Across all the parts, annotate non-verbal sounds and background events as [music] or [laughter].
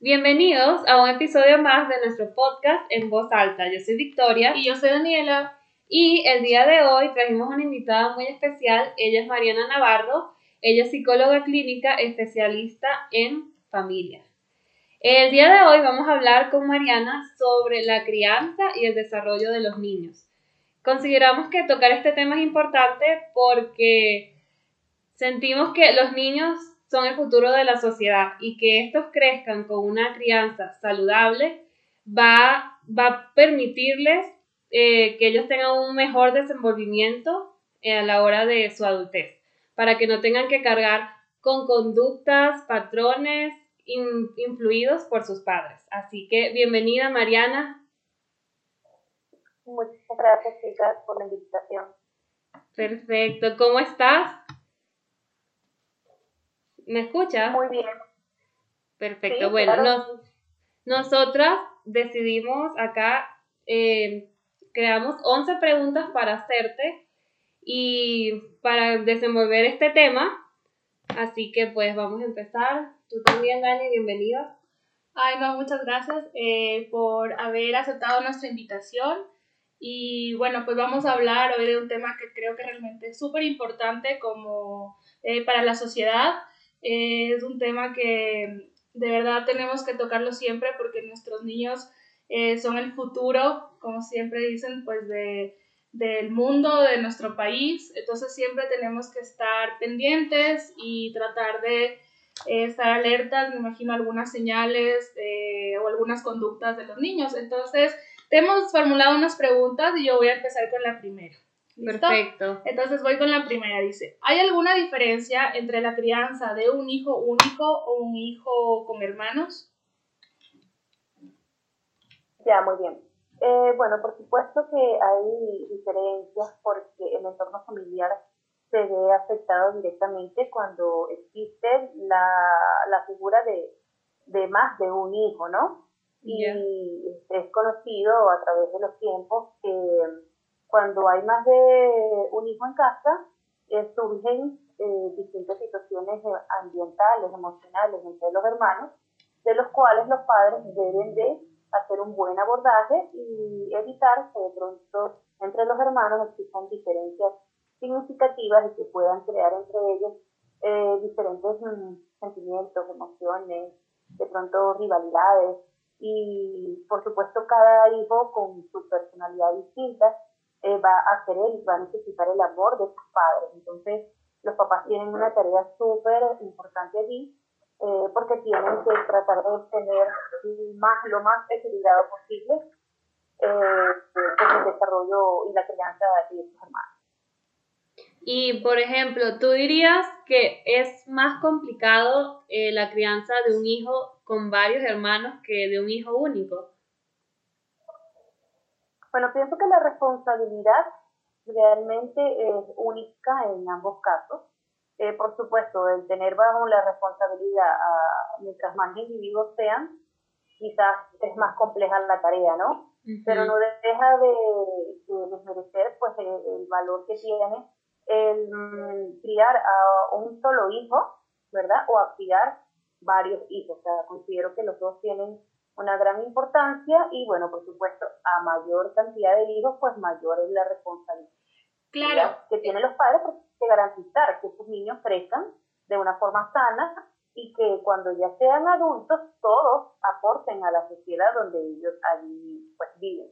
Bienvenidos a un episodio más de nuestro podcast en voz alta. Yo soy Victoria. Y yo soy Daniela. Y el día de hoy trajimos una invitada muy especial. Ella es Mariana Navarro. Ella es psicóloga clínica especialista en familia. El día de hoy vamos a hablar con Mariana sobre la crianza y el desarrollo de los niños. Consideramos que tocar este tema es importante porque sentimos que los niños son el futuro de la sociedad y que estos crezcan con una crianza saludable va, va a permitirles eh, que ellos tengan un mejor desenvolvimiento eh, a la hora de su adultez, para que no tengan que cargar con conductas, patrones influidos por sus padres. Así que bienvenida Mariana. Muchas gracias chicas por la invitación. Perfecto, ¿cómo estás? ¿Me escuchas? Muy bien. Perfecto. bueno, nosotras decidimos acá, eh, creamos 11 preguntas para hacerte y para desenvolver este tema. Así que pues vamos a empezar. Tú también, Dani, bienvenida. Ay, no, muchas gracias eh, por haber aceptado nuestra invitación. Y bueno, pues vamos a hablar hoy de un tema que creo que realmente es súper importante como eh, para la sociedad es un tema que de verdad tenemos que tocarlo siempre porque nuestros niños eh, son el futuro, como siempre dicen, pues de, del mundo, de nuestro país. Entonces siempre tenemos que estar pendientes y tratar de eh, estar alertas, me imagino algunas señales eh, o algunas conductas de los niños. Entonces, te hemos formulado unas preguntas y yo voy a empezar con la primera. Perfecto. Entonces voy con la primera. Dice, ¿hay alguna diferencia entre la crianza de un hijo único o un hijo con hermanos? Ya, muy bien. Eh, bueno, por supuesto que hay diferencias porque el entorno familiar se ve afectado directamente cuando existe la, la figura de, de, más de un hijo, ¿no? Y es conocido a través de los tiempos que cuando hay más de un hijo en casa, eh, surgen eh, distintas situaciones ambientales, emocionales entre los hermanos, de los cuales los padres deben de hacer un buen abordaje y evitar que de pronto entre los hermanos existan diferencias significativas y que puedan crear entre ellos eh, diferentes mm, sentimientos, emociones, de pronto rivalidades. Y por supuesto cada hijo con su personalidad distinta eh, va a querer y va a necesitar el amor de sus padres. Entonces, los papás tienen una tarea súper importante allí eh, porque tienen que tratar de obtener más, lo más equilibrado posible eh, el desarrollo y la crianza de sus hermanos. Y, por ejemplo, ¿tú dirías que es más complicado eh, la crianza de un hijo con varios hermanos que de un hijo único? Bueno, pienso que la responsabilidad realmente es única en ambos casos. Eh, por supuesto, el tener bajo la responsabilidad, mientras más individuos sean, quizás es más compleja la tarea, ¿no? Pero no deja de, desmerecer pues, el, valor que tiene el mm, criar a un solo hijo, ¿verdad? O a criar varios hijos. O sea, considero que los dos tienen una gran importancia y bueno, por supuesto, a mayor cantidad de hijos, pues mayor es la responsabilidad claro. que tienen los padres de garantizar que sus niños crezcan de una forma sana y que cuando ya sean adultos todos aporten a la sociedad donde ellos allí pues viven.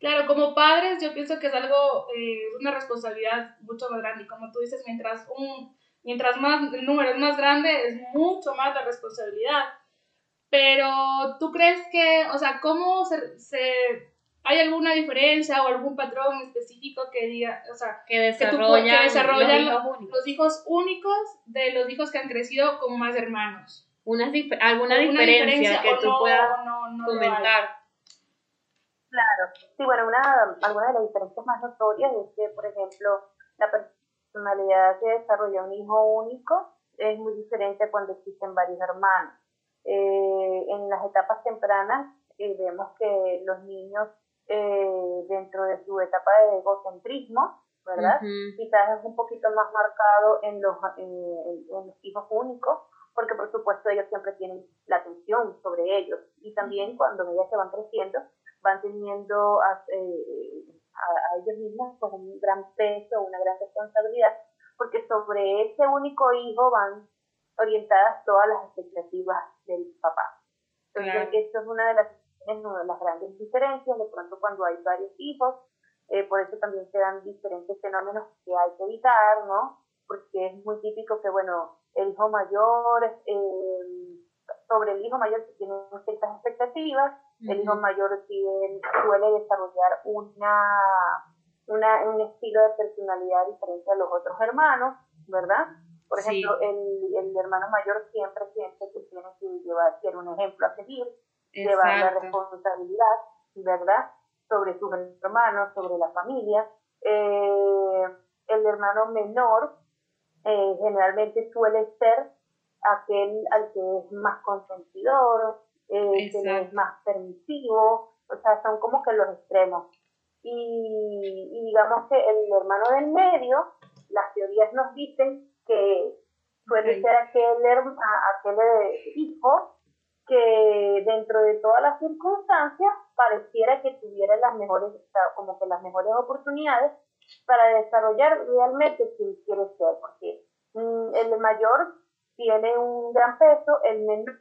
Claro, como padres yo pienso que es algo, eh, una responsabilidad mucho más grande y como tú dices, mientras un mientras más el número es más grande es mucho más la responsabilidad pero tú crees que, o sea, ¿cómo se, se hay alguna diferencia o algún patrón específico que diga, o sea, que desarrollan, desarrollan los, hijos únicos de los hijos que han crecido con más hermanos? Una, ¿Alguna diferencia, que tú puedas comentar? Claro, sí, bueno, una, alguna de las diferencias más notorias es que, por ejemplo, la personalidad que desarrolla un hijo único es muy diferente cuando existen varios hermanos. Eh, en las etapas tempranas eh, vemos que los niños eh, dentro de su etapa de egocentrismo, ¿verdad? Quizás es un poquito más marcado en los, en, los hijos únicos porque por supuesto ellos siempre tienen la atención sobre ellos. Y también cuando ellas se van creciendo van teniendo a, eh, a, ellos mismos pues, un gran peso, una gran responsabilidad, porque sobre ese único hijo van orientadas todas las expectativas del papá. Entonces, esto es una de las, una de las grandes diferencias, de pronto cuando hay varios hijos, eh, por eso también se dan diferentes fenómenos que hay que evitar, ¿no? Porque es muy típico que, bueno, el hijo mayor, eh, sobre el hijo mayor se tienen ciertas expectativas, el hijo mayor tiene, suele desarrollar una, una, un estilo de personalidad diferente a los otros hermanos, ¿verdad? Por ejemplo, el, el, hermano mayor siempre siente que tiene que llevar, ser un ejemplo a seguir, llevar la responsabilidad, ¿verdad? Sobre sus hermanos, sobre la familia. Eh, el hermano menor eh, generalmente suele ser aquel al que es más consentidor, eh, que es más permisivo, o sea, son como que los extremos. Y, y digamos que el hermano del medio, las teorías nos dicen que suele ser aquel, aquel hijo que dentro de todas las circunstancias pareciera que tuviera las mejores, como que las mejores oportunidades para desarrollar realmente quien quiere ser, porque mm, el mayor tiene un gran peso, el menor,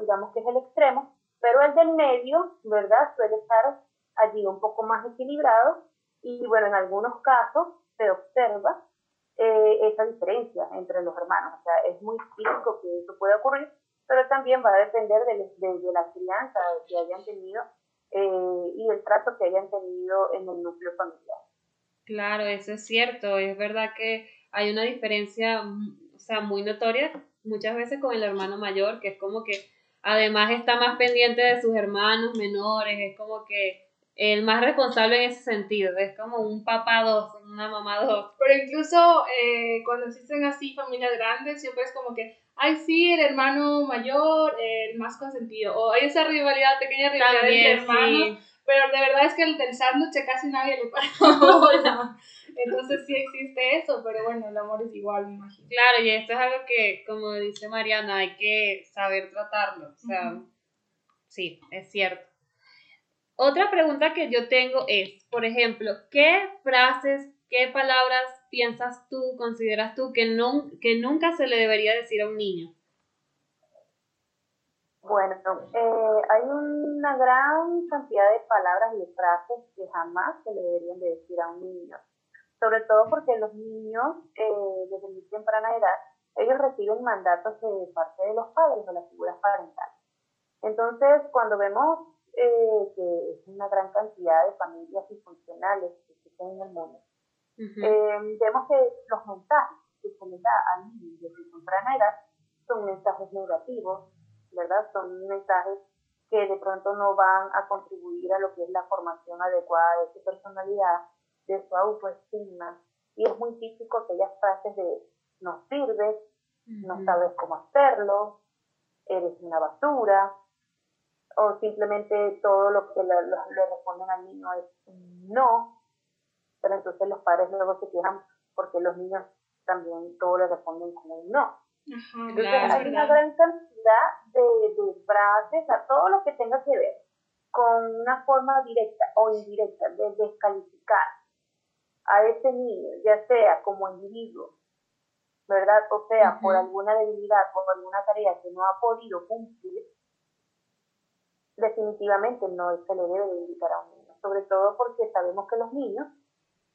digamos que es el extremo, pero el del medio, ¿verdad? Suele estar allí un poco más equilibrado y bueno, en algunos casos se observa eh, esa diferencia entre los hermanos. O sea, es muy típico que eso pueda ocurrir, pero también va a depender de, la crianza que hayan tenido eh, y el trato que hayan tenido en el núcleo familiar. Claro, eso es cierto. Es verdad que hay una diferencia, o sea, muy notoria muchas veces con el hermano mayor, que es como que además está más pendiente de sus hermanos menores, es como que el más responsable en ese sentido. Es como un papá dos, una mamá dos. Pero incluso eh, cuando existen así familias grandes, siempre es como que, ay, sí, el hermano mayor, el más consentido. O hay esa rivalidad, pequeña rivalidad entre hermanos. Pero de verdad es que el del sándwich casi nadie le para [laughs] Entonces sí existe eso, pero bueno, el amor es igual, me imagino. Claro, y esto es algo que, como dice Mariana, hay que saber tratarlo. O sea, sí, es cierto. Otra pregunta que yo tengo es, por ejemplo, ¿qué frases, qué palabras piensas tú, consideras tú que, no, que nunca se le debería decir a un niño? Bueno, eh, hay una gran cantidad de palabras y de frases que jamás se le deberían de decir a un niño. Sobre todo porque los niños, eh, desde muy temprana edad, ellos reciben mandatos de parte de los padres o las figuras parentales. Entonces, cuando vemos eh, que es una gran cantidad de familias disfuncionales que existen en el mundo, eh, vemos que los mensajes que se les da al niño desde temprana edad son mensajes negativos, ¿verdad? Son mensajes que de pronto no van a contribuir a lo que es la formación adecuada de su personalidad, de su autoestima. Y es muy típico aquellas frases de no sirves, no sabes cómo hacerlo, eres una basura, o simplemente todo lo que le, responden al niño es no, pero entonces los padres luego se quejan porque los niños también todo le responden como un no. entonces hay una gran cantidad de, de frases, a todo lo que tenga que ver con una forma directa o indirecta de descalificar a ese niño, ya sea como individuo, ¿verdad? O sea, por alguna debilidad, por alguna tarea que no ha podido cumplir, definitivamente no se le debe dedicar a un niño, sobre todo porque sabemos que los niños,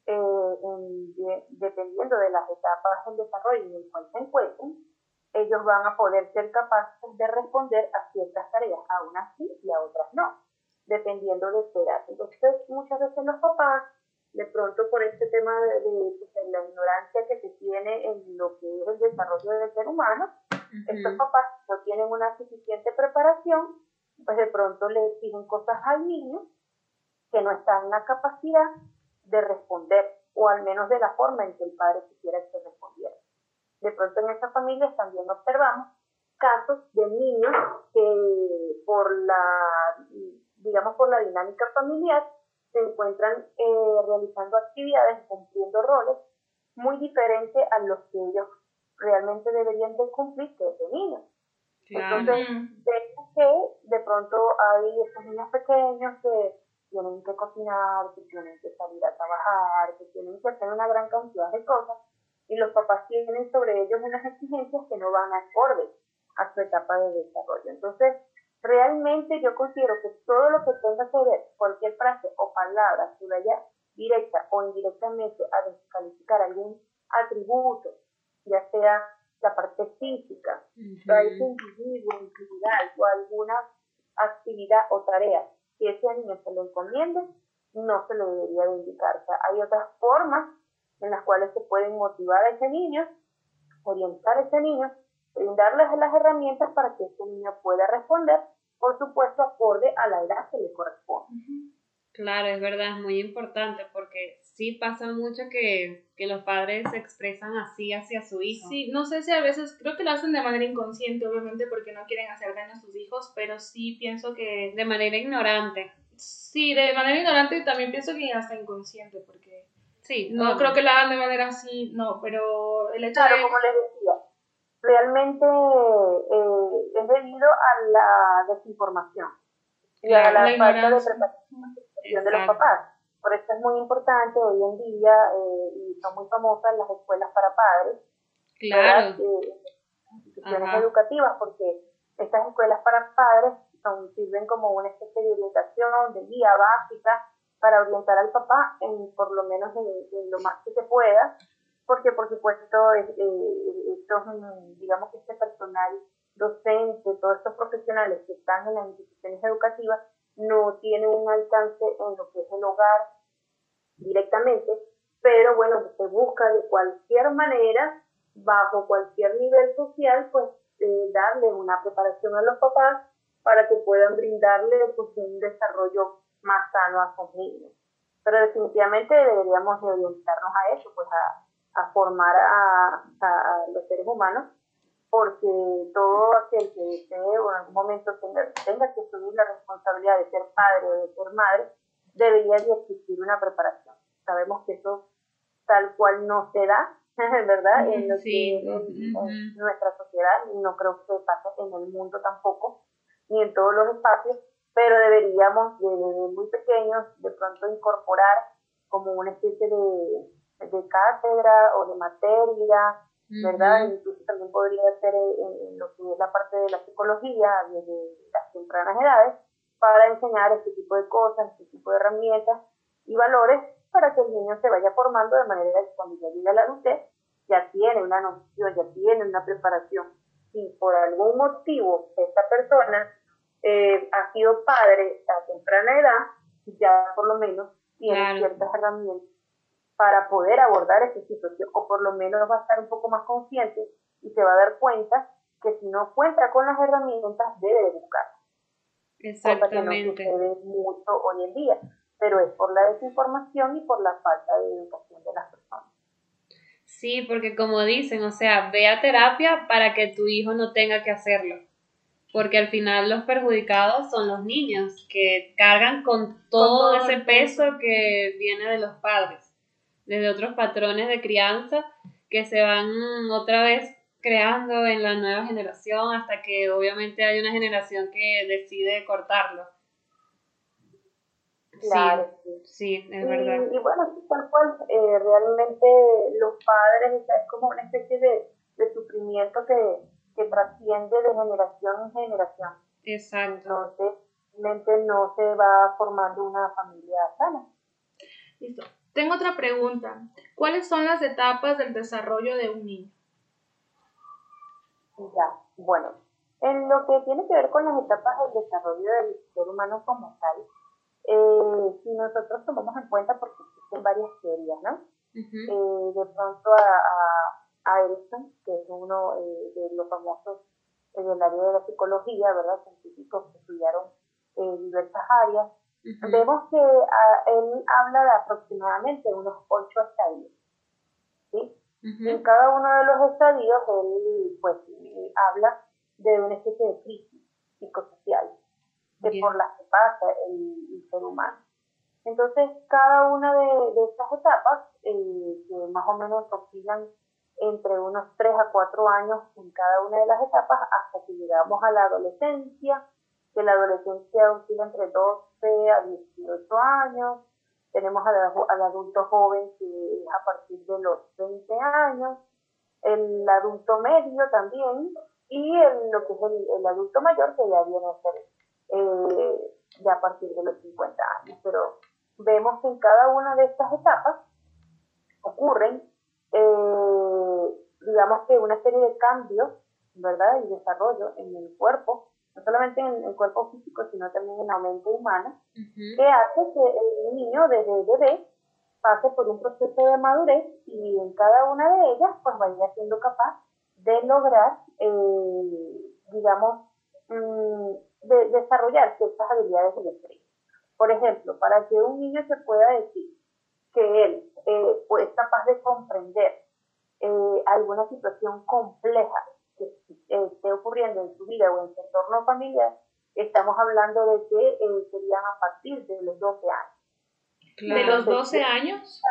eh, dependiendo de las etapas del desarrollo en el cual se encuentren, ellos van a poder ser capaces de responder a ciertas tareas, a unas sí y a otras no, dependiendo de su edad. Entonces, muchas veces los papás, de pronto por este tema de, pues, la ignorancia que se tiene en lo que es el desarrollo del ser humano, estos papás no tienen una suficiente preparación pues de pronto le exigen cosas al niño que no están en la capacidad de responder, o al menos de la forma en que el padre quisiera que respondiera. De pronto en esas familias también observamos casos de niños que por la, digamos, por la dinámica familiar, se encuentran eh, realizando actividades, cumpliendo roles muy diferentes a los que ellos realmente deberían de cumplir desde niños. Entonces, vemos que de pronto hay estos niños pequeños que tienen que cocinar, que tienen que salir a trabajar, que tienen que hacer una gran cantidad de cosas y los papás tienen sobre ellos unas exigencias que no van acorde a su etapa de desarrollo. Entonces, realmente yo considero que todo lo que tenga que ver, cualquier frase o palabra que vaya directa o indirectamente a descalificar algún atributo, ya sea la parte física, uh individuo, individual o alguna actividad o tarea que ese niño se le encomiende, no se le debería de indicar. O sea, hay otras formas en las cuales se pueden motivar a ese niño, orientar a ese niño, brindarles las herramientas para que ese niño pueda responder, por supuesto, acorde a la edad que le corresponde. Claro, es verdad, es muy importante porque sí pasa mucho que, que, los padres se expresan así hacia su hijo. Sí, no sé si a veces, creo que lo hacen de manera inconsciente, obviamente, porque no quieren hacer daño a sus hijos, pero sí pienso que... De manera ignorante. Sí, de manera ignorante también pienso que hasta inconsciente, porque... Sí, no creo que lo hagan de manera así, no, pero el hecho claro, como les decía, realmente eh, es debido a la desinformación y a la, falta de preparación de los papás. Por eso es muy importante hoy en día, eh, y son muy famosas las escuelas para padres, claro. Eh, instituciones educativas, porque estas escuelas para padres son, sirven como una especie de orientación, de guía básica para orientar al papá en por lo menos en, lo más que se pueda, porque por supuesto eh, estos, digamos que este personal docente, todos estos profesionales que están en las instituciones educativas, no tiene un alcance en lo que es el hogar directamente, pero bueno, se busca de cualquier manera, bajo cualquier nivel social, pues eh, darle una preparación a los papás para que puedan brindarle pues, un desarrollo más sano a sus niños. Pero definitivamente deberíamos de orientarnos a eso, pues a, formar a los seres humanos porque todo aquel que desee o en algún momento tenga, tenga que asumir la responsabilidad de ser padre o de ser madre, debería de existir una preparación. Sabemos que eso tal cual no se da, [laughs] ¿verdad? En, lo que, en, nuestra sociedad, y no creo que pase en el mundo tampoco, ni en todos los espacios, pero deberíamos desde muy pequeños de pronto incorporar como una especie de, de cátedra o de materia ¿verdad? Incluso también podría ser en, lo que es la parte de la psicología desde las tempranas edades para enseñar este tipo de cosas, este tipo de herramientas y valores para que el niño se vaya formando de manera que cuando ya llegue a la adultez ya tiene una noción, ya tiene una preparación. Si por algún motivo esta persona eh, ha sido padre a temprana edad, ya por lo menos tiene ciertas herramientas para poder abordar esa situación, o por lo menos va a estar un poco más consciente y se va a dar cuenta que si no cuenta con las herramientas debe de buscar. Exactamente. Cosa que no sucede mucho hoy en día, pero es por la desinformación y por la falta de educación de las personas. Sí, porque como dicen, o sea, ve a terapia para que tu hijo no tenga que hacerlo. Porque al final los perjudicados son los niños que cargan con todo ese peso que viene de los padres desde otros patrones de crianza que se van otra vez creando en la nueva generación hasta que obviamente hay una generación que decide cortarlo. Claro, sí, es verdad. Y bueno, tal cual, eh, realmente los padres es como una especie de, de sufrimiento que, que trasciende de generación en generación. Exacto. Entonces, realmente no se va formando una familia sana. Listo. Tengo otra pregunta. ¿Cuáles son las etapas del desarrollo de un niño? Ya, bueno, en lo que tiene que ver con las etapas del desarrollo del ser humano como tal, eh, si nosotros tomamos en cuenta, porque existen varias teorías, ¿no? Eh, de pronto a, a, Erickson, que es uno eh, de los famosos del área de la psicología, ¿verdad? Científicos que estudiaron diversas áreas, Vemos que ah, él habla de aproximadamente unos ocho estadios. ¿sí? En cada uno de los estadios él pues habla de una especie de crisis psicosocial de por las que pasa el, ser humano. Entonces, cada una de, estas etapas, eh, que más o menos oscilan entre unos 3 a 4 años en cada una de las etapas hasta que llegamos a la adolescencia, que la adolescencia oscila entre 12 a 18 años, tenemos al, adulto joven que es a partir de los 20 años, el adulto medio también y el, lo que es el, adulto mayor que ya viene a ser eh, ya a partir de los 50 años. Pero vemos que en cada una de estas etapas ocurren, eh, digamos que una serie de cambios, ¿verdad? Y desarrollo en el cuerpo, no solamente en el cuerpo físico, sino también en la mente humana, que hace que el niño desde bebé pase por un proceso de madurez y en cada una de ellas pues vaya siendo capaz de lograr, eh, digamos, mm, de desarrollar ciertas habilidades eléctricas. Por ejemplo, para que un niño se pueda decir que él eh, es capaz de comprender eh, alguna situación compleja que esté ocurriendo en su vida o en su entorno familiar, estamos hablando de que serían a partir de los 12 años. ¿De los 12 años?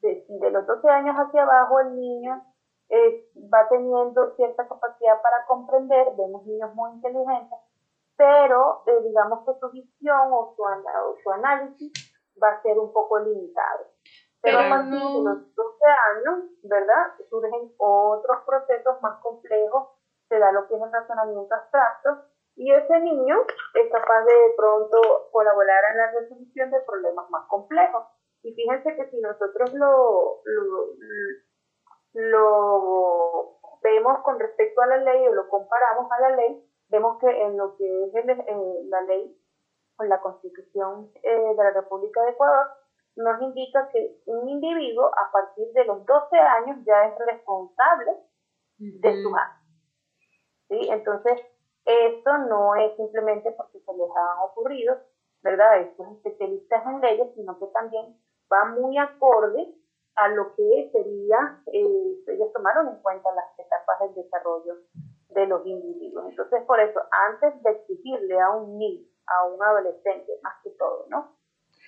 De, los 12 años hacia abajo el niño eh, va teniendo cierta capacidad para comprender, vemos niños muy inteligentes, pero eh, digamos que su visión o su, su, análisis va a ser un poco limitado. Pero, a partir de los 12 años, ¿verdad? Surgen otros procesos más complejos, se da lo que es el razonamiento abstracto, y ese niño es capaz de pronto colaborar en la resolución de problemas más complejos. Y fíjense que si nosotros lo, lo, vemos con respecto a la ley o lo comparamos a la ley, vemos que en lo que es la ley o la constitución eh, de la República de Ecuador, nos indica que un individuo a partir de los 12 años ya es responsable de su actos. ¿Sí? Entonces, esto no es simplemente porque se les han ocurrido, ¿verdad?, estos especialistas en leyes, sino que también va muy acorde a lo que sería, eh, ellos tomaron en cuenta las etapas del desarrollo de los individuos. Entonces, por eso, antes de exigirle a un niño, a un adolescente, más que todo, ¿no?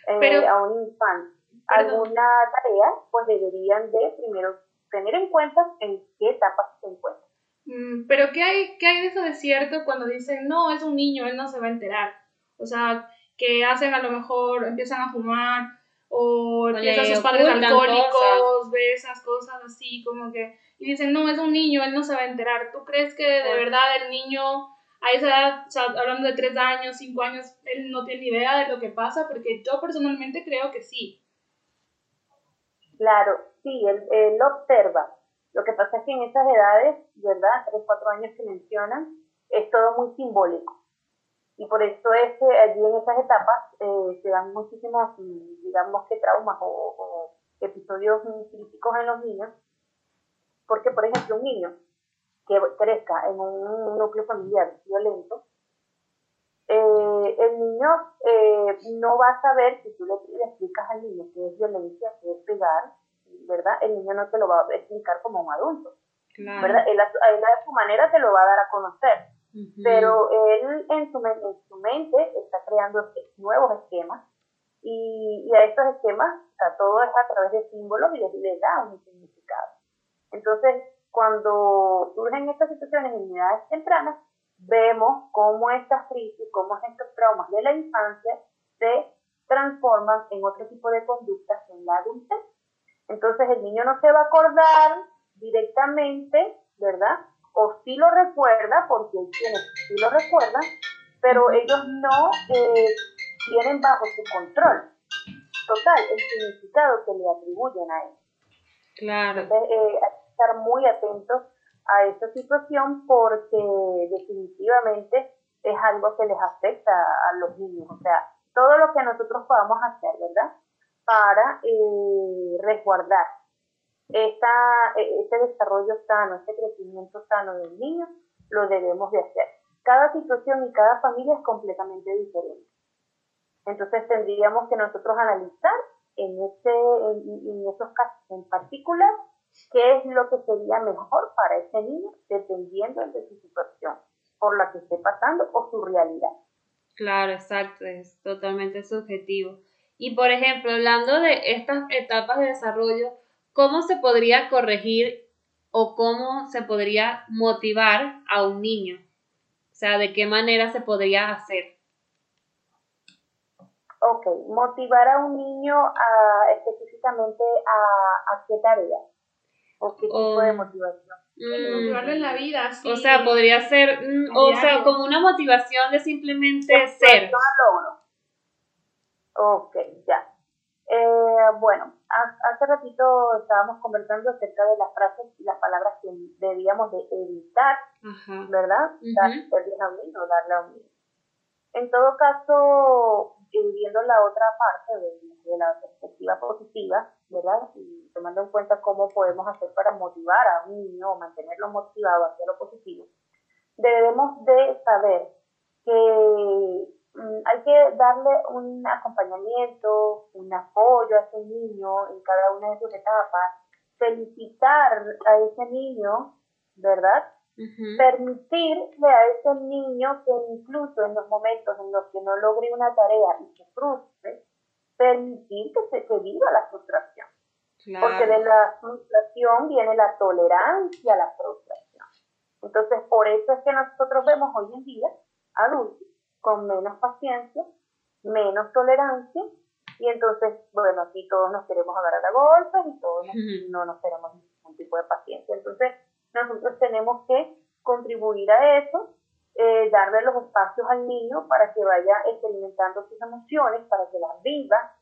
Eh, a un infante, alguna tarea, pues deberían de primero tener en cuenta en qué etapas se encuentran. Mm, pero ¿qué hay, ¿qué hay de eso de cierto cuando dicen, no, es un niño, él no se va a enterar? O sea, que hacen a lo mejor, empiezan a fumar o empiezan sus padres alcohólicos, ve esas cosas así, como que, y dicen, no, es un niño, él no se va a enterar. ¿Tú crees que de verdad el niño a esa edad, o hablando de tres años, cinco años, él no tiene idea de lo que pasa? Porque yo personalmente creo que sí. Claro, sí, él, él observa lo que pasa es que en esas edades, ¿verdad? Tres, cuatro años que mencionan, es todo muy simbólico. Y por eso es que allí en esas etapas eh, se dan muchísimos, digamos que traumas o, episodios críticos en los niños. Porque, por ejemplo, un niño que crezca en un núcleo familiar violento, eh, el niño eh, no va a saber si tú le, le explicas al niño que es violencia, que es pegar, ¿verdad? El niño no te lo va a explicar como un adulto, ¿verdad? Él a, su manera te lo va a dar a conocer, pero él en su, en su mente está creando nuevos esquemas y, y a estos esquemas, a todo es a través de símbolos y les, da un significado. Entonces, cuando surgen estas situaciones en edades tempranas, vemos cómo estas crisis, cómo estos traumas de la infancia se transforman en otro tipo de conductas en la adultez. Entonces el niño no se va a acordar directamente, ¿verdad? O sí lo recuerda, porque hay quienes sí lo recuerdan, pero ellos no eh, tienen bajo su control total el significado que le atribuyen a él. Claro. Entonces eh, estar muy atentos a esta situación porque definitivamente es algo que les afecta a los niños. O sea, todo lo que nosotros podamos hacer, ¿verdad? para eh, resguardar esta, e, este desarrollo sano, este crecimiento sano del niño, lo debemos de hacer. Cada situación y cada familia es completamente diferente. Entonces tendríamos que nosotros analizar en, este, en, esos casos en particular qué es lo que sería mejor para ese niño dependiendo de su situación por la que esté pasando o su realidad. Claro, exacto, es totalmente subjetivo. Y por ejemplo, hablando de estas etapas de desarrollo, ¿cómo se podría corregir o cómo se podría motivar a un niño. O sea, de qué manera se podría hacer. Ok, motivar a un niño a, específicamente a, a qué tarea o qué tipo de motivación. Mm, motivarlo en la vida, sí. O sea, podría ser, mm, o sea, como una motivación de simplemente ser. Ok, ya. Eh, bueno, hace ratito estábamos conversando acerca de las frases y las palabras que debíamos de evitar, ¿verdad? darle a un niño, darle a un niño. En todo caso, viendo la otra parte de, la perspectiva positiva, ¿verdad? Y tomando en cuenta cómo podemos hacer para motivar a un niño o mantenerlo motivado hacia lo positivo, debemos de saber que mm, hay que darle un acompañamiento, un apoyo a ese niño en cada una de sus etapas, felicitar a ese niño, ¿verdad? Permitirle a ese niño que incluso en los momentos en los que no logre una tarea y se frustre, permitir que se viva la frustración. Porque de la frustración viene la tolerancia a la frustración. Entonces, por eso es que nosotros vemos hoy en día adultos con menos paciencia, menos tolerancia, y entonces, bueno, aquí todos nos queremos agarrar a golpes y todos no nos tenemos ningún tipo de paciencia. Entonces, nosotros tenemos que contribuir a eso, eh, darle los espacios al niño para que vaya experimentando sus emociones, para que las viva,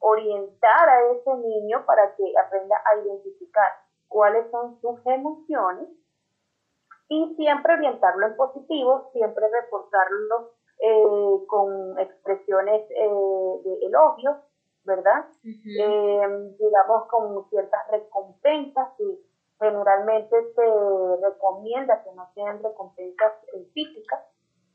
orientar a ese niño para que aprenda a identificar cuáles son sus emociones y siempre orientarlo en positivo, siempre reportarlo eh, con expresiones eh, de elogio, ¿verdad? digamos con ciertas recompensas y generalmente se recomienda que no sean recompensas físicas,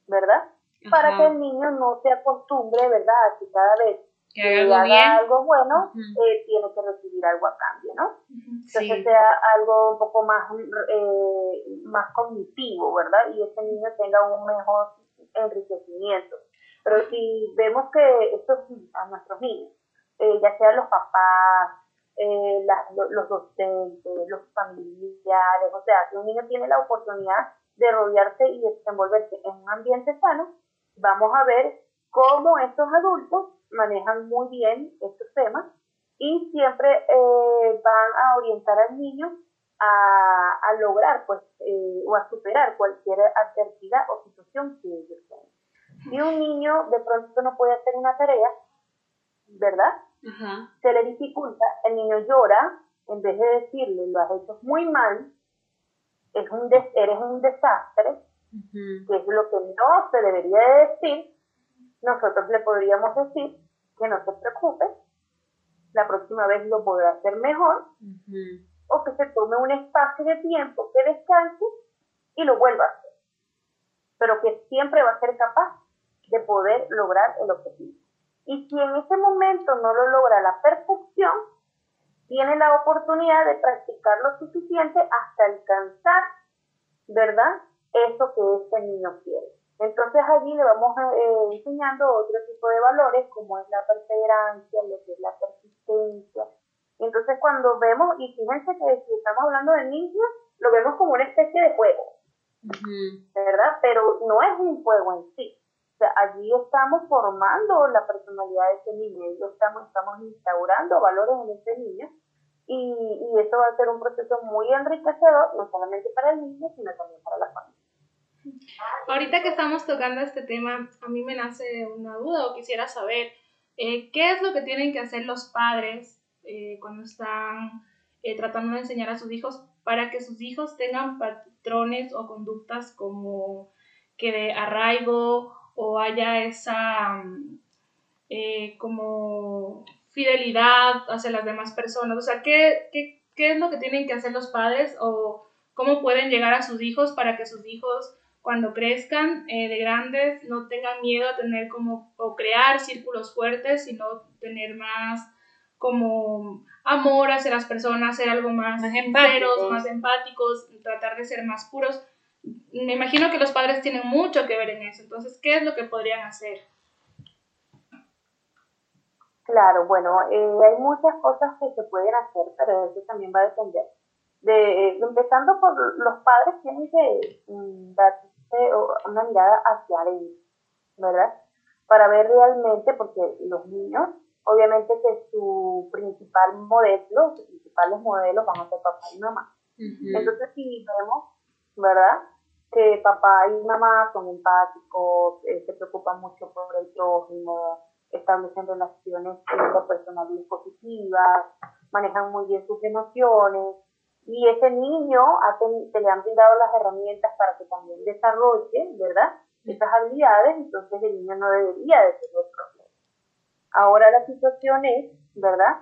¿verdad? Para que el niño no se acostumbre, ¿verdad? A que cada vez que, haga, algo, bueno, eh, tiene que recibir algo a cambio, ¿no? Entonces sea algo un poco más, eh, más cognitivo, ¿verdad? Y ese niño tenga un mejor enriquecimiento. Pero si vemos que esto a nuestros niños, eh, ya sean los papás, eh, los docentes, los familiares, o sea, que un niño tiene la oportunidad de rodearse y desenvolverse en un ambiente sano, vamos a ver cómo estos adultos manejan muy bien estos temas y siempre eh, van a orientar al niño a, a lograr pues eh, o a superar cualquier adversidad o situación que ellos tengan. Si un niño de pronto no puede hacer una tarea, ¿verdad? se le dificulta, el niño llora, en vez de decirle lo has hecho muy mal, es un eres un desastre, que es lo que no se debería de decir, nosotros le podríamos decir que no se preocupe, la próxima vez lo podrá hacer mejor, o que se tome un espacio de tiempo, que descanse y lo vuelva a hacer, pero que siempre va a ser capaz de poder lograr el objetivo. Y si en ese momento no lo logra a la perfección, tiene la oportunidad de practicar lo suficiente hasta alcanzar, ¿verdad? Eso que este niño quiere. Entonces allí le vamos eh, enseñando otro tipo de valores como es la perseverancia, lo que es la persistencia. Entonces cuando vemos, y fíjense que si estamos hablando de niños, lo vemos como una especie de juego, ¿verdad? Pero no es un juego en sí, o sea, allí estamos formando la personalidad de ese niño, y estamos, estamos instaurando valores en ese niño y, y eso va a ser un proceso muy enriquecedor, no solamente para el niño, sino también para la familia. Ahorita que estamos tocando este tema, a mí me nace una duda o quisiera saber eh, qué es lo que tienen que hacer los padres eh, cuando están eh, tratando de enseñar a sus hijos para que sus hijos tengan patrones o conductas como que de arraigo o haya esa eh, como fidelidad hacia las demás personas. O sea, ¿qué, ¿qué, qué, es lo que tienen que hacer los padres o cómo pueden llegar a sus hijos para que sus hijos cuando crezcan eh, de grandes no tengan miedo a tener como o crear círculos fuertes, sino tener más como amor hacia las personas, ser algo más, más más empáticos, tratar de ser más puros me imagino que los padres tienen mucho que ver en eso. Entonces, ¿qué es lo que podrían hacer? Claro, bueno, eh, hay muchas cosas que se pueden hacer, pero eso también va a depender de, empezando por los padres tienen que mm, una mirada hacia adentro, ¿verdad? Para ver realmente, porque los niños, obviamente que su principal modelo, sus principales modelos van a ser papá y mamá. Entonces, si vemos, ¿verdad? Que papá y mamá son empáticos, eh, se preocupan mucho por el prójimo, establecen relaciones interpersonales positivas, manejan muy bien sus emociones, y ese niño se le han brindado las herramientas para que también desarrolle, ¿verdad? Esas habilidades, entonces el niño no debería de tener problemas. Ahora la situación es, ¿verdad?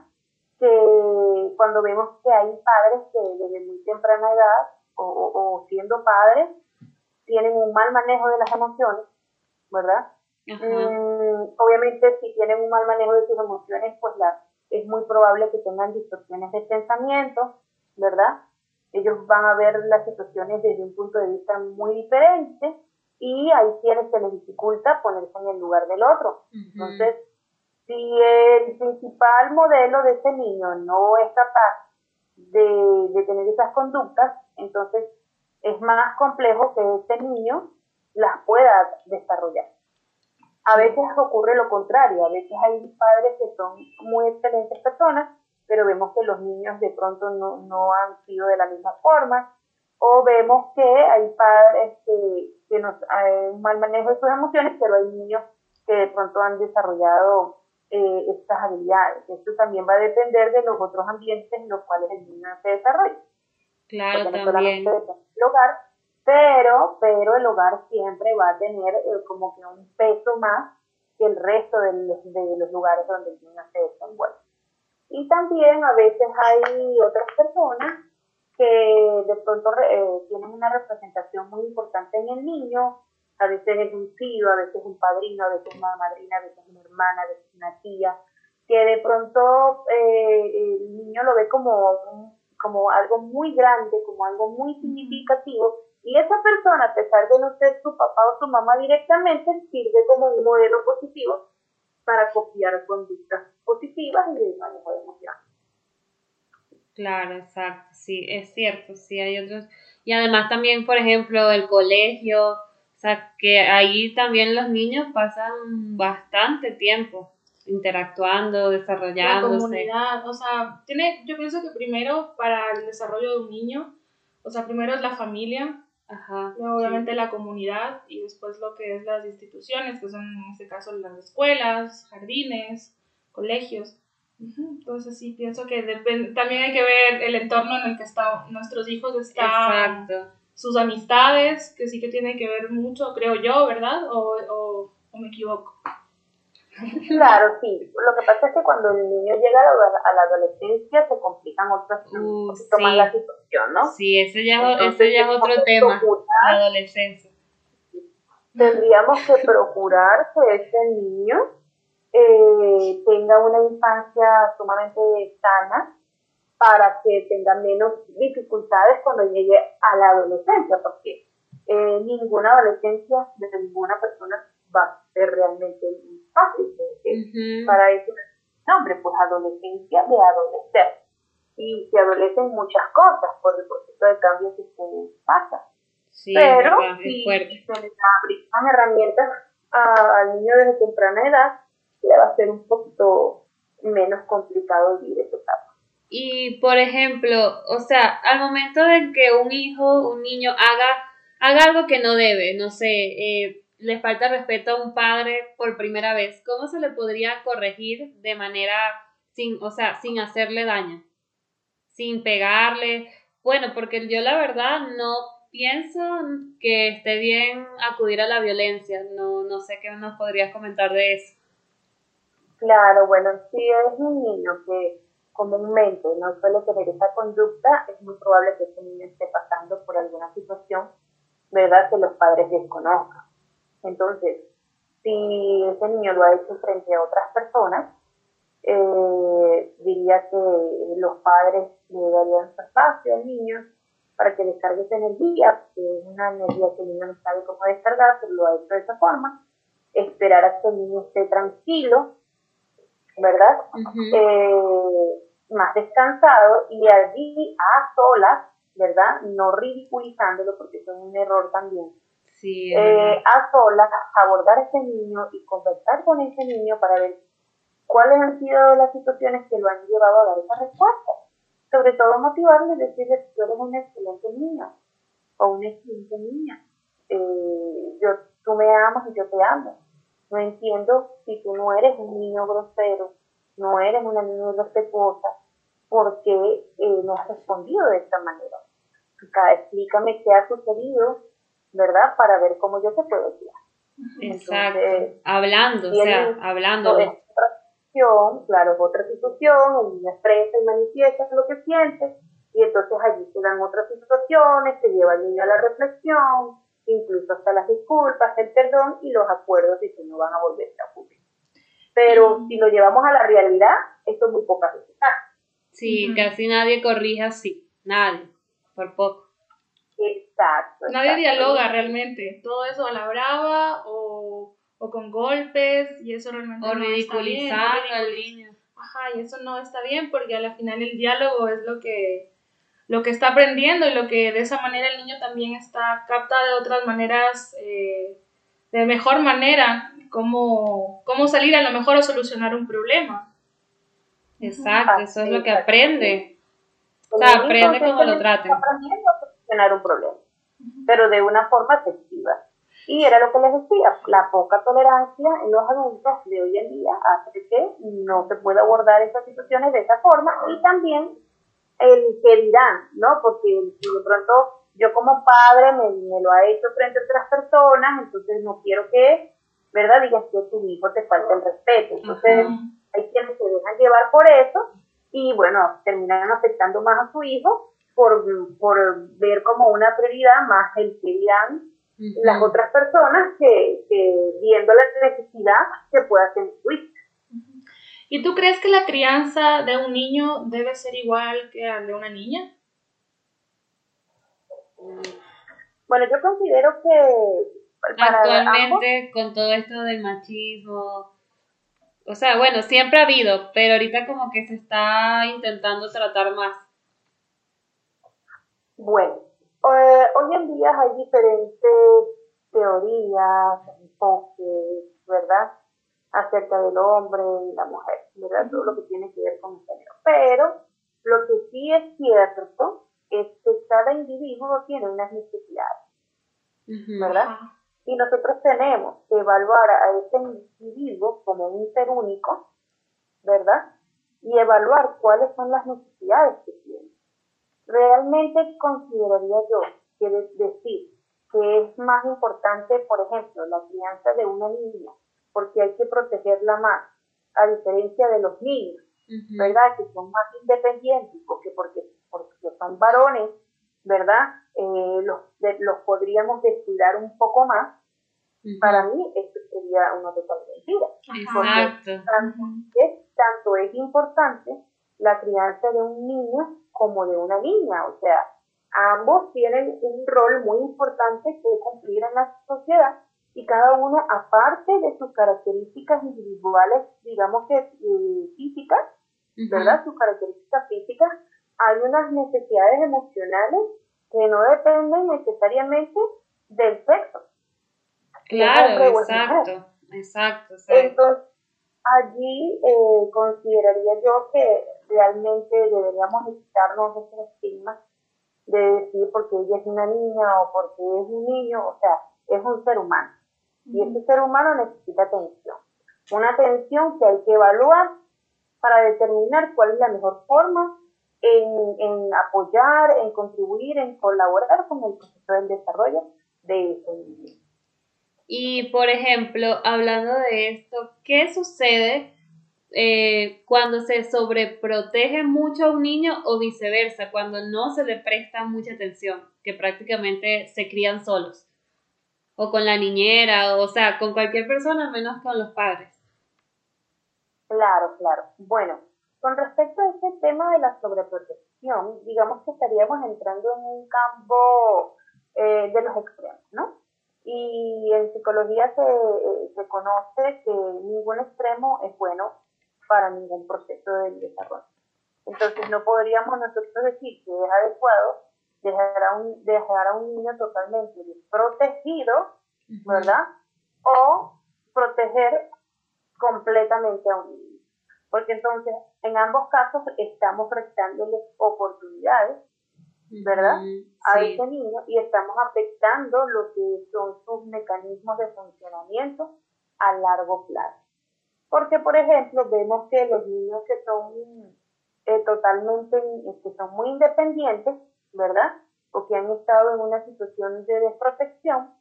Que cuando vemos que hay padres que desde muy temprana edad o, siendo padres tienen un mal manejo de las emociones, ¿verdad? Mm, obviamente si tienen un mal manejo de sus emociones, pues la, es muy probable que tengan distorsiones de pensamiento, ¿verdad? Ellos van a ver las situaciones desde un punto de vista muy diferente y hay quienes se les dificulta ponerse en el lugar del otro. Entonces, si el principal modelo de ese niño no es capaz de, de tener esas conductas, entonces es más complejo que ese niño las pueda desarrollar. A veces ocurre lo contrario, a veces hay padres que son muy excelentes personas, pero vemos que los niños de pronto no, no han sido de la misma forma, o vemos que hay padres que, que nos, hay un mal manejo de sus emociones, pero hay niños que de pronto han desarrollado eh, estas habilidades. Esto también va a depender de los otros ambientes en los cuales el niño se desarrolla. Claro, también. el hogar, pero, pero el hogar siempre va a tener eh, como que un peso más que el resto de los, de los lugares donde el niño se desenvuelve. Y también a veces hay otras personas que de pronto eh, tienen una representación muy importante en el niño, a veces es un tío, a veces un padrino, a veces una madrina, a veces una hermana, a veces una tía, que de pronto eh, el niño lo ve como, como algo muy grande, como algo muy significativo, y esa persona, a pesar de no ser su papá o su mamá directamente, sirve como un modelo positivo para copiar conductas positivas y de manejo de emociones. Claro, exacto, sí, es cierto, sí hay otros. Y además también, por ejemplo, el colegio, o sea, que ahí también los niños pasan bastante tiempo interactuando, desarrollándose. La comunidad, o sea, tiene, yo pienso que primero para el desarrollo de un niño, o sea, primero es la familia, Ajá, Luego, obviamente, la comunidad y después lo que es las instituciones, que son en este caso las escuelas, jardines, colegios. Entonces, sí, pienso que también hay que ver el entorno en el que están nuestros hijos, están sus amistades, que sí que tienen que ver mucho, creo yo, ¿verdad? ¿O, o me equivoco? Claro, sí. Lo que pasa es que cuando el niño llega a la, adolescencia se complican otras, poquito más la situación, ¿no? Sí, ese ya, ese ya es otro tema, la adolescencia. Tendríamos que procurar que ese niño eh, tenga una infancia sumamente sana para que tenga menos dificultades cuando llegue a la adolescencia, porque eh, ninguna adolescencia de ninguna persona va a ser realmente fácil. Para eso nombre, pues adolescencia de adolecer. Y se adolecen muchas cosas por el proceso de cambio que se pasa. Pero si se le abrirán herramientas al niño desde temprana edad, le va a ser un poquito menos complicado vivir esa etapa. Y por ejemplo, o sea, al momento de que un hijo, un niño haga, haga algo que no debe, no sé, eh, le falta respeto a un padre por primera vez, ¿cómo se le podría corregir de manera sin, o sea, sin hacerle daño? Sin pegarle. Bueno, porque yo la verdad no pienso que esté bien acudir a la violencia. No, no sé qué nos podrías comentar de eso. Claro, bueno, si es un niño que comúnmente no suele tener esa conducta, es muy probable que ese niño esté pasando por alguna situación, ¿verdad?, que los padres desconozcan. Entonces, si ese niño lo ha hecho frente a otras personas, eh, diría que los padres le darían su espacio al niño para que descargue esa energía, que es una energía que el niño no sabe cómo descargar, pero lo ha hecho de esa forma, esperar a que el niño esté tranquilo, ¿verdad? Eh, más descansado y allí a solas ¿verdad? No ridiculizándolo porque eso es un error también. Sí, eh, a solas, abordar a ese niño y conversar con ese niño para ver cuáles han sido las situaciones que lo han llevado a dar esa respuesta. Sobre todo motivarle y decirle, tú eres un excelente niño o una excelente niña. Eh, yo, tú me amas y yo te amo. No entiendo si tú no eres un niño grosero, no eres una niña respetuosa, ¿por qué eh, no has respondido de esta manera? Acá, explícame qué ha sucedido, ¿verdad? Para ver cómo yo te puedo ayudar. Exacto. hablando, o sea, hablando. Es otra situación, claro, es otra situación, el niño expresa y manifiesta lo que siente, y entonces allí se dan otras situaciones, se lleva al niño a la reflexión, incluso hasta las disculpas, el perdón y los acuerdos de que no van a volver a ocurrir. Pero si lo llevamos a la realidad, esto es muy pocas veces Sí, casi nadie corrige así, nadie, por poco. Exacto. Nadie dialoga realmente, todo eso a la brava o, o con golpes y eso realmente o no ridiculizar al niño. Ajá, y eso no está bien porque al final el diálogo es lo que lo que está aprendiendo y lo que de esa manera el niño también está capta de otras maneras, eh, de mejor manera, cómo, cómo salir a lo mejor a solucionar un problema. Exacto, eso es lo que aprende. O sea, aprende cómo lo traten. Aprendiendo a solucionar un problema, pero de una forma efectiva. Y era lo que les decía, la poca tolerancia en los adultos de hoy en día hace que no se pueda abordar esas situaciones de esa forma y también el que dirán, ¿no? Porque de pronto yo como padre me, me, lo ha hecho frente a otras personas, entonces no quiero que, ¿verdad? Digas que a tu hijo te falta el respeto. Entonces hay quienes se dejan llevar por eso y bueno, terminan afectando más a su hijo por, por ver como una prioridad más el que dirán las otras personas que, que, viendo la necesidad que pueda hacer hijo. ¿Y tú crees que la crianza de un niño debe ser igual que la de una niña? Bueno, yo considero que actualmente con todo esto del machismo, o sea, bueno, siempre ha habido, pero ahorita como que se está intentando tratar más. Bueno, eh, hoy en día hay diferentes teorías, enfoques, ¿verdad? acerca del hombre y la mujer, ¿verdad? Todo lo que tiene que ver con el género. Pero lo que sí es cierto es que cada individuo tiene unas necesidades, ¿verdad? Y nosotros tenemos que evaluar a ese individuo como un ser único, ¿verdad? Y evaluar cuáles son las necesidades que tiene. Realmente consideraría yo que decir que es más importante, por ejemplo, la crianza de una niña porque hay que protegerla más, a diferencia de los niños, ¿verdad? Que son más independientes, porque, porque, porque son varones, ¿verdad? Eh, los, los podríamos descuidar un poco más. Para mí, esto sería una total mentira. Exacto. Tanto, es, tanto es importante la crianza de un niño como de una niña, o sea, ambos tienen un rol muy importante que cumplir en la sociedad y cada uno, aparte de sus características individuales, digamos que eh, físicas, ¿verdad? Sus características físicas, hay unas necesidades emocionales que no dependen necesariamente del sexo. Claro, exacto, exacto, Entonces, allí eh, consideraría yo que realmente deberíamos evitarnos ese estigma de decir porque ella es una niña o porque es un niño, o sea, es un ser humano. Y ese ser humano necesita atención. Una atención que hay que evaluar para determinar cuál es la mejor forma en, apoyar, en contribuir, en colaborar con el proceso del desarrollo de ese niño. Y, por ejemplo, hablando de esto, ¿qué sucede eh, cuando se sobreprotege mucho a un niño o viceversa, cuando no se le presta mucha atención, que prácticamente se crían solos? o con la niñera, o sea, con cualquier persona menos con los padres. Claro, claro. Bueno, con respecto a ese tema de la sobreprotección, digamos que estaríamos entrando en un campo eh, de los extremos, ¿no? Y en psicología se, eh, se conoce que ningún extremo es bueno para ningún proceso de desarrollo. Entonces no podríamos nosotros decir que es adecuado dejar a un, dejar a un niño totalmente desprotegido, ¿verdad? O proteger completamente a un niño. Porque entonces, en ambos casos, estamos restándole oportunidades, ¿verdad? A ese niño y estamos afectando lo que son sus mecanismos de funcionamiento a largo plazo. Porque, por ejemplo, vemos que los niños que son eh, totalmente, que son muy independientes, ¿verdad? O que han estado en una situación de desprotección,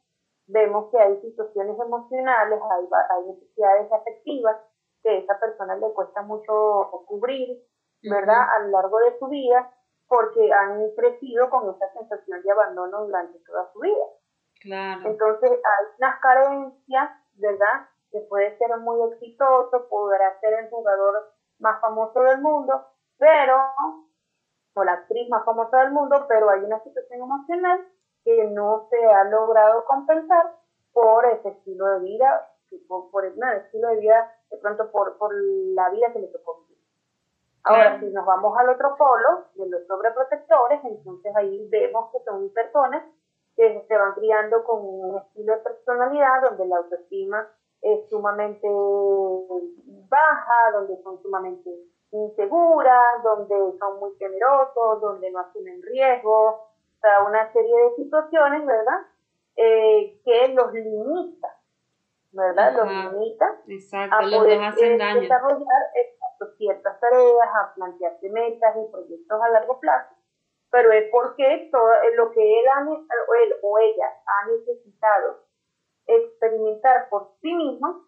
vemos que hay situaciones emocionales, hay, hay necesidades afectivas que a esa persona le cuesta mucho cubrir, ¿verdad? A lo largo de su vida, porque han crecido con esa sensación de abandono durante toda su vida. Claro. Entonces hay unas carencias, ¿verdad? Que puede ser muy exitoso, podrá ser el jugador más famoso del mundo, pero, o la actriz más famosa del mundo, pero hay una situación emocional que no se ha logrado compensar por ese estilo de vida, por, por el estilo de vida, de pronto por, por la vida que le tocó vivir. Ahora, si nos vamos al otro polo, de los sobreprotectores, entonces ahí vemos que son personas que se van criando con un estilo de personalidad donde la autoestima es sumamente baja, donde son sumamente inseguras, donde son muy temerosos, donde no asumen riesgos, o sea, una serie de situaciones, ¿verdad? Eh, que los limita, ¿verdad? Los limita a poder eh, desarrollar ciertas tareas, a plantearse metas y proyectos a largo plazo, pero es porque todo lo que él, o él o ella ha necesitado experimentar por sí mismo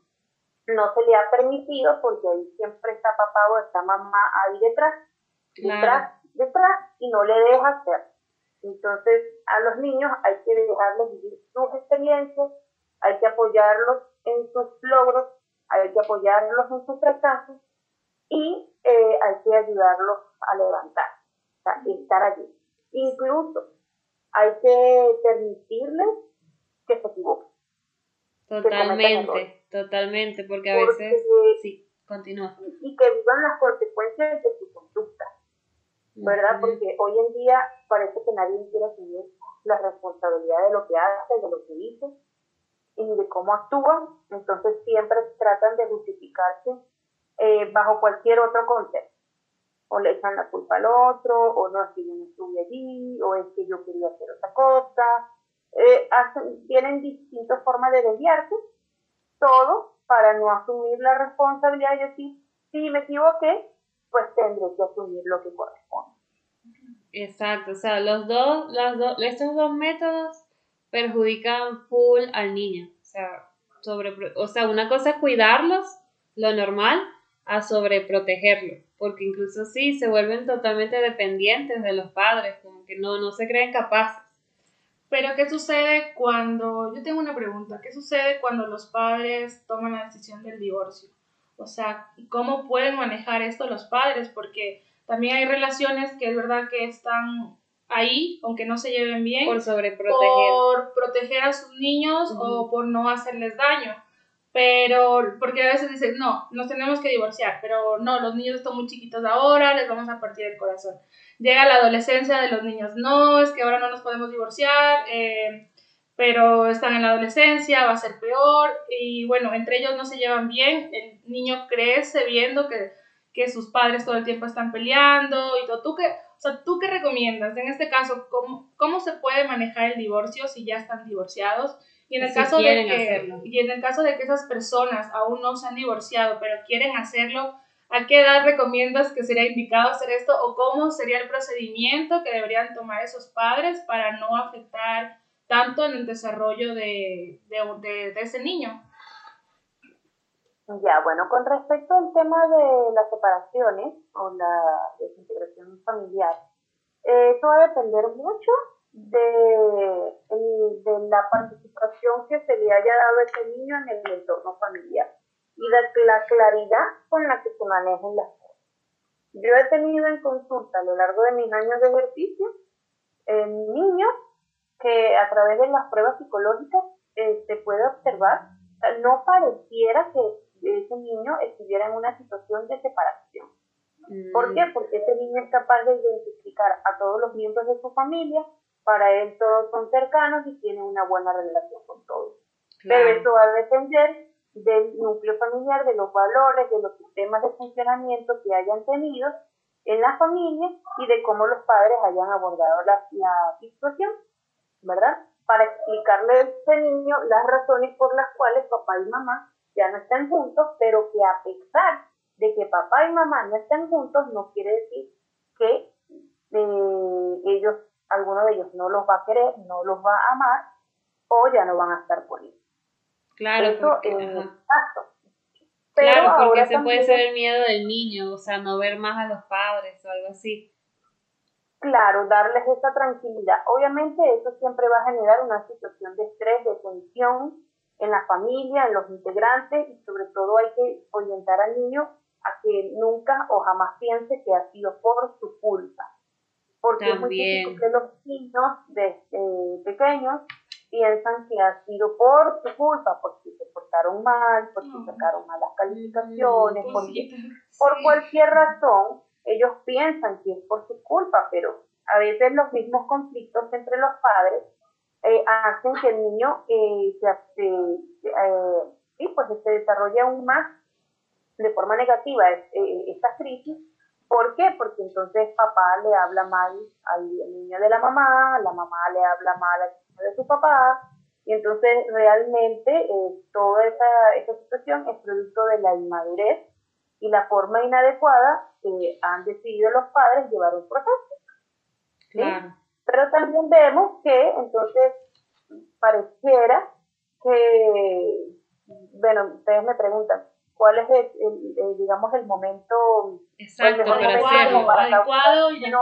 no se le ha permitido porque ahí siempre está papá o está mamá ahí detrás, detrás, detrás y no le deja hacer. Entonces a los niños hay que dejarles vivir sus experiencias, hay que apoyarlos en sus logros, hay que apoyarlos en sus fracasos y eh, hay que ayudarlos a levantar, o sea, estar allí. Incluso hay que permitirles que se equivoquen. Totalmente, totalmente, porque a veces... Sí, continúa. Y que vivan las consecuencias de su conducta, ¿verdad? Porque hoy en día parece que nadie quiere asumir la responsabilidad de lo que hace, de lo que dice y de cómo actúa. Entonces siempre tratan de justificarse eh, bajo cualquier otro concepto. O le echan la culpa al otro, o no es que yo no estuve allí, o es que yo quería hacer otra cosa, eh, tienen distintas formas de desviarse, todo para no asumir la responsabilidad y decir, si me equivoqué, pues tendré que asumir lo que corresponde. Exacto, o sea, los dos, las dos, estos dos métodos perjudican full al niño. O sea, sobre, o sea, una cosa es cuidarlos, lo normal, a sobreprotegerlo, porque incluso sí se vuelven totalmente dependientes de los padres, como que no, no se creen capaces. Pero ¿qué sucede cuando, yo tengo una pregunta, ¿qué sucede cuando los padres toman la decisión del divorcio? O sea, ¿cómo pueden manejar esto los padres? Porque también hay relaciones que es verdad que están ahí, aunque no se lleven bien, por sobreproteger, por proteger a sus niños o por no hacerles daño. Pero, porque a veces dicen, no, nos tenemos que divorciar, pero no, los niños están muy chiquitos ahora, les vamos a partir el corazón llega la adolescencia de los niños, no, es que ahora no nos podemos divorciar, eh, pero están en la adolescencia, va a ser peor, y bueno, entre ellos no se llevan bien, el niño crece viendo que, que sus padres todo el tiempo están peleando y todo. ¿Tú qué, o sea, ¿tú qué recomiendas? En este caso, ¿cómo, ¿cómo se puede manejar el divorcio si ya están divorciados? Y en, el caso de que, y en el caso de que esas personas aún no se han divorciado, pero quieren hacerlo, ¿A qué edad recomiendas que sería indicado hacer esto o cómo sería el procedimiento que deberían tomar esos padres para no afectar tanto en el desarrollo de, de, ese niño? Ya, bueno, con respecto al tema de las separaciones o la desintegración familiar, eh, eso va a depender mucho de, de la participación que se le haya dado a ese niño en el entorno familiar de la claridad con la que se manejen las cosas. Yo he tenido en consulta a lo largo de mis años de ejercicio en niños que a través de las pruebas psicológicas eh, se puede observar, no pareciera que ese niño estuviera en una situación de separación. ¿Por qué? Mm. Porque ese niño es capaz de identificar a todos los miembros de su familia, para él todos son cercanos y tiene una buena relación con todos. Pero eso va a depender del núcleo familiar, de los valores, de los sistemas de funcionamiento que hayan tenido en la familia y de cómo los padres hayan abordado la, situación, ¿verdad? Para explicarle a ese niño las razones por las cuales papá y mamá ya no están juntos, pero que a pesar de que papá y mamá no están juntos, no quiere decir que eh, ellos, alguno de ellos no los va a querer, no los va a amar o ya no van a estar con ellos. Claro, Eso porque, claro, porque ese puede ser el miedo del niño, o sea, no ver más a los padres o algo así. Claro, darles esa tranquilidad. Obviamente eso siempre va a generar una situación de estrés, de tensión en la familia, en los integrantes y sobre todo hay que orientar al niño a que nunca o jamás piense que ha sido por su culpa. Porque es muy típico que los niños desde pequeños piensan que ha sido por su culpa, porque se portaron mal, porque sacaron malas calificaciones, porque por cualquier razón ellos piensan que es por su culpa, pero a veces los mismos conflictos entre los padres eh, hacen que el niño eh, se, eh, pues se desarrolle aún más de forma negativa esta crisis. ¿Por qué? Porque entonces papá le habla mal al niño de la mamá, la mamá le habla mal al de su papá, y entonces realmente eh, toda esa, esa situación es producto de la inmadurez y la forma inadecuada que han decidido los padres llevar un proceso. Pero también vemos que entonces pareciera que, bueno, ustedes me preguntan, ¿cuál es el, digamos, el momento Exacto, el adecuado, adecuado y no,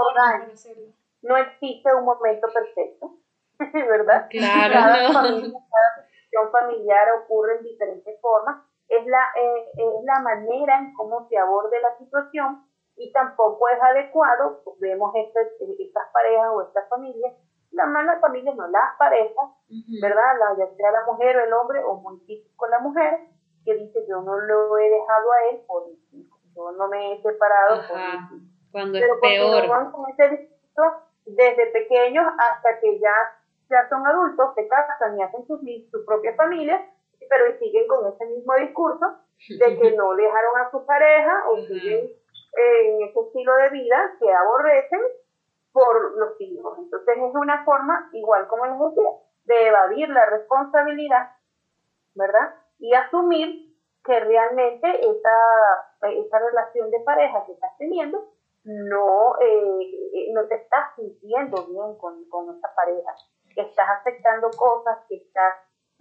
no existe un momento perfecto. [laughs] ¿verdad? Claro, cada, familia, cada situación familiar ocurre en diferentes formas. Es la, eh, es la manera en cómo se aborde la situación y tampoco es adecuado, pues vemos estas, estas parejas o estas familias, las malas familias, no las parejas, ¿verdad? La, ya sea la mujer o el hombre, o muy típico la mujer, que dice yo no lo he dejado a él por yo no me he separado por Cuando es peor. desde pequeños hasta que ya ya son adultos, se casan y hacen su, su propia familia, pero siguen con ese mismo discurso de que [laughs] no dejaron a su pareja o siguen en ese estilo de vida que aborrecen por los hijos. Entonces es una forma, igual como les decía, de evadir la responsabilidad, ¿verdad? Y asumir que realmente esta, esta relación de pareja que estás teniendo no, eh, no te estás sintiendo bien con, con esa pareja que estás aceptando cosas, que estás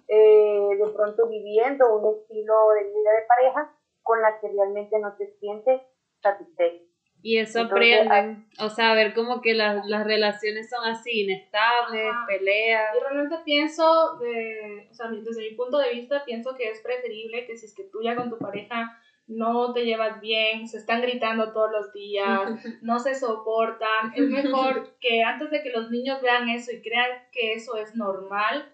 eh, de pronto viviendo un estilo de vida de pareja con la que realmente no te sientes satisfecho. Y eso aprenden, o sea, ver como que las, las relaciones son así, inestables, peleas. Y realmente pienso, de, o sea, desde mi punto de vista, pienso que es preferible que si es que tú ya con tu pareja no te llevas bien, se están gritando todos los días, [laughs] no se soportan. Es mejor [laughs] que antes de que los niños vean eso y crean que eso es normal,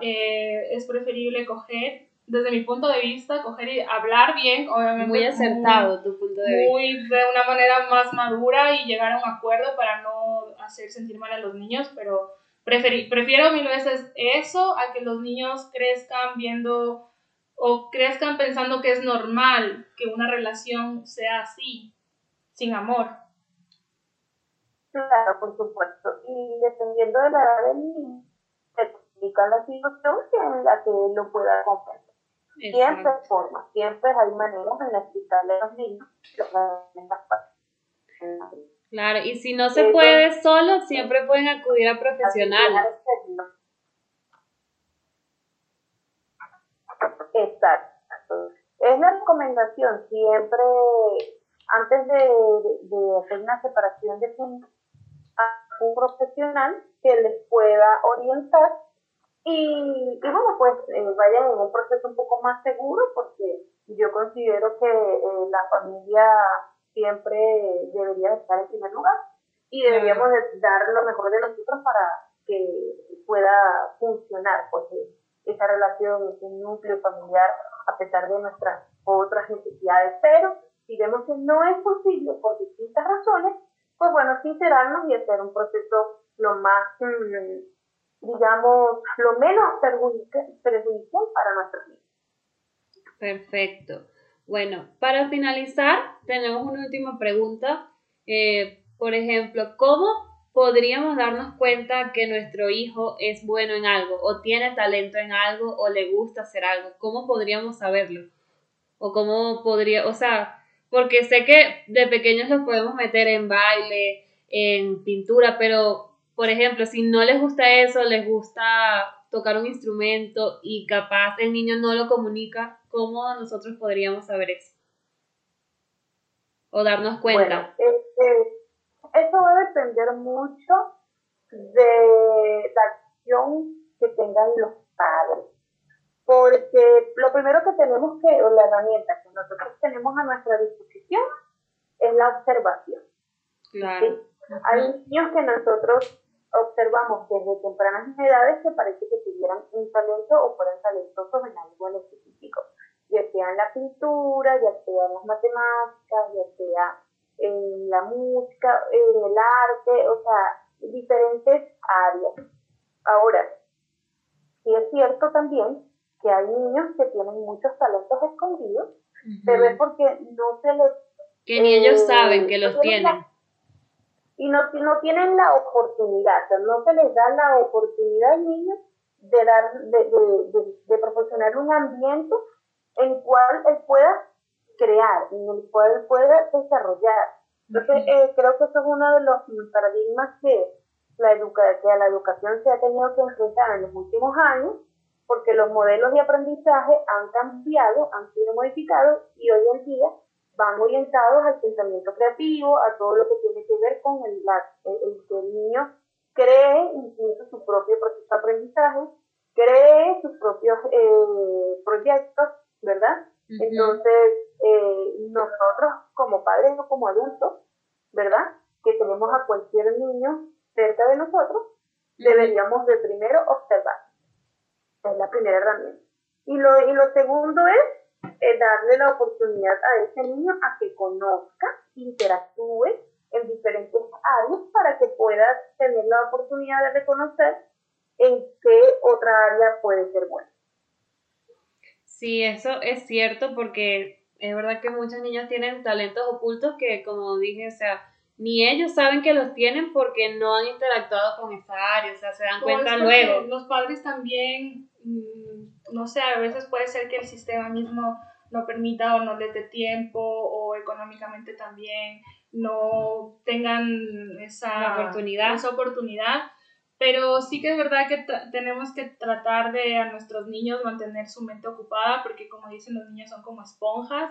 eh, es preferible coger, desde mi punto de vista, coger y hablar bien, obviamente. Muy acertado tu punto de vista. Muy de una manera más madura y llegar a un acuerdo para no hacer sentir mal a los niños, pero prefiero mil veces eso a que los niños crezcan viendo o crezcan pensando que es normal que una relación sea así, sin amor. Claro, por supuesto. Y dependiendo de la edad del niño, se explica la situación en la que él lo pueda comprender. Siempre hay formas, siempre hay maneras de explicarle a los niños Claro, y si no se puede solo, siempre pueden acudir a profesionales. Exacto. Es la recomendación siempre, antes de, hacer una separación de a un profesional que les pueda orientar. Y, y bueno, pues eh, vayan en un proceso un poco más seguro porque yo considero que eh, la familia siempre debería estar en primer lugar. Y deberíamos dar lo mejor de nosotros para que pueda funcionar, porque esa relación, ese núcleo familiar, a pesar de nuestras otras necesidades. Pero si vemos que no es posible por distintas razones, pues bueno, sincerarnos y hacer un proceso lo más, mm, digamos, lo menos perjudicial para nuestros niños. Perfecto. Bueno, para finalizar, tenemos una última pregunta. Eh, por ejemplo, ¿cómo podríamos darnos cuenta que nuestro hijo es bueno en algo o tiene talento en algo o le gusta hacer algo? ¿Cómo podríamos saberlo? O cómo podría, o sea, porque sé que de pequeños los podemos meter en baile, en pintura, pero por ejemplo, si no les gusta eso, les gusta tocar un instrumento y capaz el niño no lo comunica, ¿cómo nosotros podríamos saber eso? O darnos cuenta. Este, eso va a depender mucho de la acción que tengan los padres. Porque lo primero que tenemos que, o la herramienta que nosotros tenemos a nuestra disposición es la observación. Claro. Hay niños que nosotros observamos desde tempranas edades que parece que tuvieran un talento o fueran talentosos en algo en específico, ya sea en la pintura, ya sea en las matemáticas, ya sea en la música, en el arte, o sea, diferentes áreas. Ahora, sí es cierto también que hay niños que tienen muchos talentos escondidos, pero es porque no se les... Que ni ellos saben que los tienen. y no, no tienen la oportunidad, o sea, no se les da la oportunidad al niño de, dar, de, de, de, proporcionar un ambiente en el cual él pueda crear, en el cual pueda desarrollar. Entonces, eh, creo que eso es uno de los paradigmas que, la educa que a la educación se ha tenido que enfrentar en los últimos años, porque los modelos de aprendizaje han cambiado, han sido modificados y hoy en día van orientados al pensamiento creativo, a todo lo que tiene que ver con el, el, que el niño cree incluso su propio proceso de aprendizaje, cree sus propios eh, proyectos, ¿verdad? Entonces, eh, nosotros como padres o como adultos, ¿verdad? Que tenemos a cualquier niño cerca de nosotros, deberíamos de primero observar. Es la primera herramienta. Y lo, y lo segundo es eh, darle la oportunidad a ese niño a que conozca, interactúe en diferentes áreas para que pueda tener la oportunidad de reconocer en qué otra área puede ser buena. Sí, eso es cierto porque es verdad que muchos niños tienen talentos ocultos que, como dije, o sea, ni ellos saben que los tienen porque no han interactuado con esa área, o sea, se dan cuenta luego. Los padres también, mm, no sé, a veces puede ser que el sistema mismo no permita o no les dé tiempo o económicamente también no tengan esa oportunidad. esa oportunidad pero sí que es verdad que tenemos que tratar de a nuestros niños mantener su mente ocupada, porque como dicen los niños son como esponjas.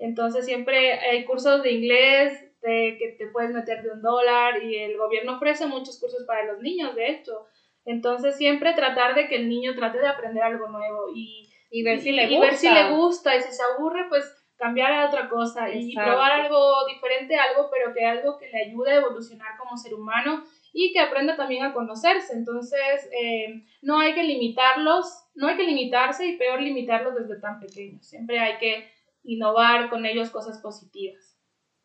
Entonces siempre hay cursos de inglés de que te puedes meter de un dólar y el gobierno ofrece muchos cursos para los niños, de hecho. Entonces siempre tratar de que el niño trate de aprender algo nuevo y, y ver si le gusta. Y ver si le gusta y si se aburre, pues cambiar a otra cosa y probar algo diferente, algo, pero que algo que le ayude a evolucionar como ser humano y que aprenda también a conocerse. Entonces, eh, no hay que limitarlos, no hay que limitarse y peor limitarlos desde tan pequeños. Siempre hay que innovar con ellos cosas positivas.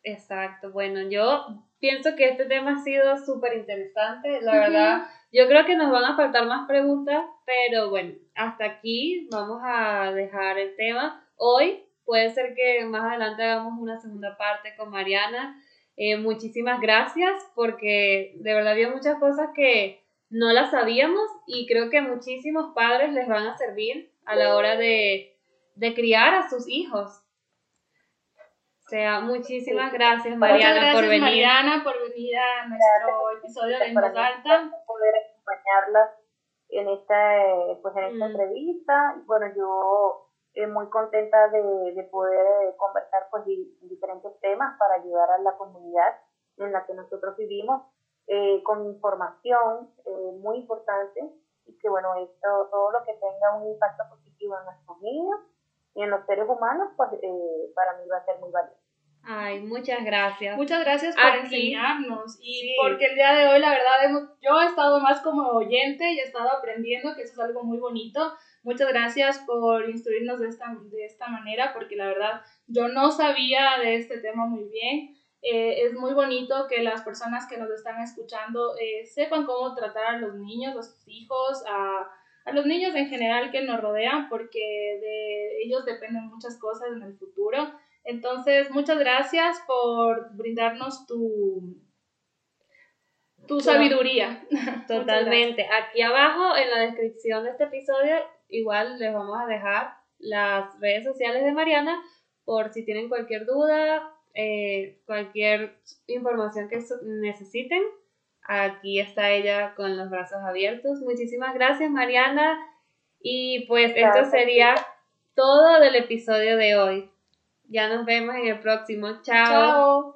Exacto, bueno, yo pienso que este tema ha sido súper interesante, la verdad. Yo creo que nos van a faltar más preguntas, pero bueno, hasta aquí vamos a dejar el tema. Hoy puede ser que más adelante hagamos una segunda parte con Mariana eh, muchísimas gracias porque de verdad había muchas cosas que no las sabíamos y creo que muchísimos padres les van a servir a la hora de, de criar a sus hijos. O sea, muchísimas gracias Mariana por venir. Mariana por venir a nuestro episodio de Voz Alta. Poder acompañarlas en esta, pues en esta mm. entrevista. Bueno, yo eh, muy contenta de, de poder eh, conversar pues diferentes temas para ayudar a la comunidad en la que nosotros vivimos eh, con información muy importante y que bueno esto todo lo que tenga un impacto positivo en nuestros niños y en los seres humanos pues para mí va a ser muy valioso. Ay, muchas gracias. Muchas gracias por enseñarnos y porque el día de hoy la verdad hemos, yo he estado más como oyente y he estado aprendiendo que eso es algo muy bonito Muchas gracias por instruirnos de esta, de esta manera, porque la verdad yo no sabía de este tema muy bien. Eh, es muy bonito que las personas que nos están escuchando eh, sepan cómo tratar a los niños, a sus hijos, a, a los niños en general que nos rodean, porque de ellos dependen muchas cosas en el futuro. Entonces, muchas gracias por brindarnos tu, tu sabiduría. [laughs] Totalmente. Aquí abajo en la descripción de este episodio, igual les vamos a dejar las redes sociales de Mariana por si tienen cualquier duda, eh, cualquier información que necesiten. Aquí está ella con los brazos abiertos. Muchísimas gracias, Mariana. Y pues esto sería todo del episodio de hoy. Ya nos vemos en el próximo. Chao.